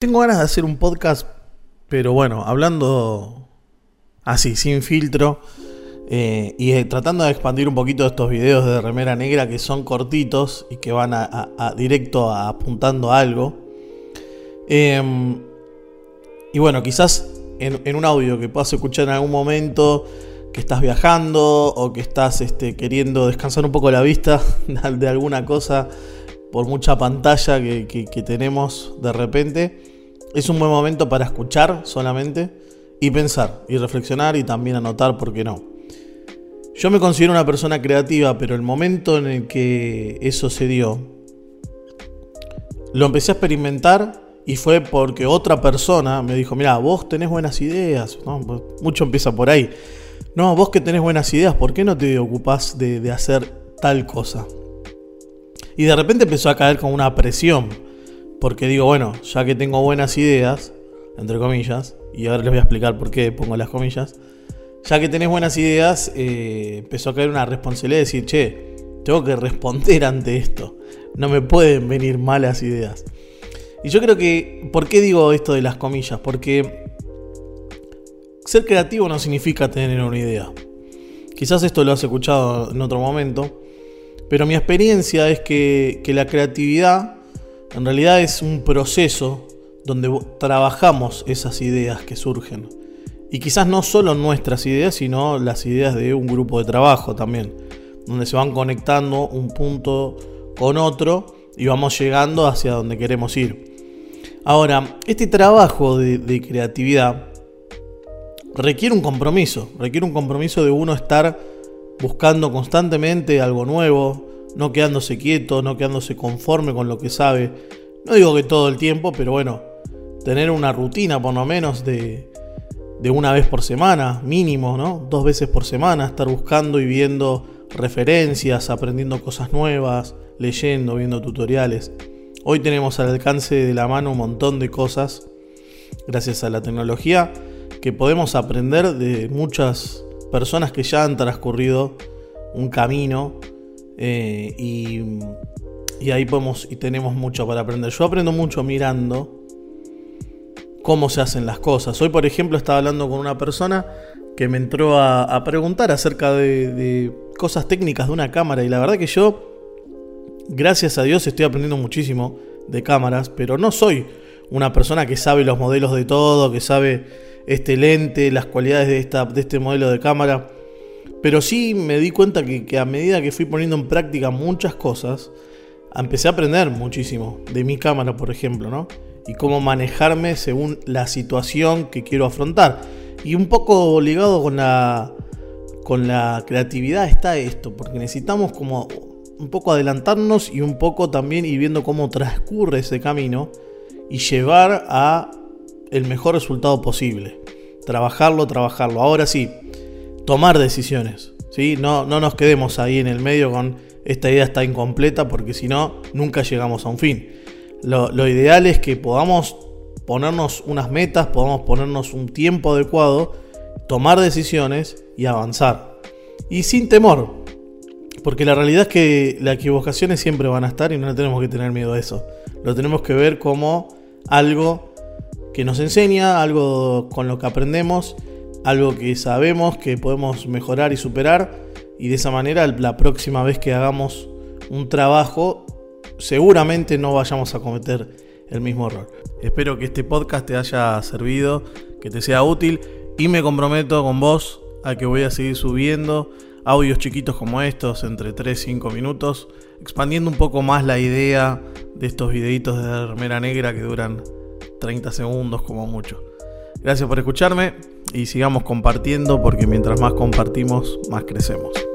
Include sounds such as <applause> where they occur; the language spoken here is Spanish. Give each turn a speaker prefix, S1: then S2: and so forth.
S1: Tengo ganas de hacer un podcast, pero bueno, hablando así, sin filtro, eh, y eh, tratando de expandir un poquito estos videos de remera negra que son cortitos y que van a, directo apuntando a algo. Em, y bueno, quizás en, un audio que puedas escuchar en algún momento, que estás viajando o que estás este, queriendo descansar un poco la vista <laughs> de alguna cosa por mucha pantalla que tenemos de repente es un buen momento para escuchar solamente y pensar y reflexionar y también anotar, ¿por qué no? Yo me considero una persona creativa, pero el momento en el que eso se dio, lo empecé a experimentar y fue porque otra persona me dijo, mira, vos tenés buenas ideas, pues, mucho empieza por ahí. No, vos que tenés buenas ideas, ¿por qué no te ocupás de, de hacer tal cosa? Y de repente empezó a caer con una presión porque digo, bueno, ya que tengo buenas ideas, entre comillas, y ahora les voy a explicar por qué pongo las comillas, ya que tenés buenas ideas, eh, empezó a caer una responsabilidad de decir, che, tengo que responder ante esto. No me pueden venir malas ideas. Y yo creo que, ¿por qué digo esto de las comillas? Porque ser creativo no significa tener una idea. Quizás esto lo has escuchado en otro momento, pero mi experiencia es que, que la creatividad en realidad es un proceso donde trabajamos esas ideas que surgen. Y quizás no solo nuestras ideas, sino las ideas de un grupo de trabajo también, donde se van conectando un punto con otro y vamos llegando hacia donde queremos ir. Ahora, este trabajo de, creatividad requiere un compromiso, requiere un compromiso de uno estar buscando constantemente algo nuevo, no quedándose quieto, no quedándose conforme con lo que sabe. No digo que todo el tiempo, pero bueno, tener una rutina por lo menos de, de una vez por semana, mínimo, ¿no? Dos veces por semana, estar buscando y viendo referencias, aprendiendo cosas nuevas, leyendo, viendo tutoriales. Hoy tenemos al alcance de la mano un montón de cosas, gracias a la tecnología, que podemos aprender de muchas personas que ya han transcurrido un camino eh, y, ahí podemos y tenemos mucho para aprender. Yo aprendo mucho mirando cómo se hacen las cosas. Hoy, por ejemplo, estaba hablando con una persona que me entró a, preguntar acerca de, cosas técnicas de una cámara. Y la verdad que yo, gracias a Dios, estoy aprendiendo muchísimo de cámaras, pero no soy una persona que sabe los modelos de todo, que sabe este lente, las cualidades de, esta, de este modelo de cámara. Pero sí me di cuenta que, a medida que fui poniendo en práctica muchas cosas, empecé a aprender muchísimo de mi cámara, por ejemplo, ¿no? Y cómo manejarme según la situación que quiero afrontar. Y un poco ligado con la, con la creatividad está esto, porque necesitamos como un poco adelantarnos y un poco también ir viendo cómo transcurre ese camino y llevar a el mejor resultado posible. Trabajarlo, trabajarlo. Ahora sí, tomar decisiones. ¿sí? No, no nos quedemos ahí en el medio con esta idea está incompleta porque si no, nunca llegamos a un fin. Lo, lo ideal es que podamos ponernos unas metas, podamos ponernos un tiempo adecuado, tomar decisiones y avanzar. Y sin temor, porque la realidad es que las equivocaciones siempre van a estar y no tenemos que tener miedo a eso. Lo tenemos que ver como algo que nos enseña, algo con lo que aprendemos algo que sabemos que podemos mejorar y superar y de esa manera la próxima vez que hagamos un trabajo seguramente no vayamos a cometer el mismo error. Espero que este podcast te haya servido, que te sea útil y me comprometo con vos a que voy a seguir subiendo audios chiquitos como estos, entre 3 y 5 minutos, expandiendo un poco más la idea de estos videitos de remera negra que duran 30 segundos como mucho. Gracias por escucharme y sigamos compartiendo porque mientras más compartimos, más crecemos.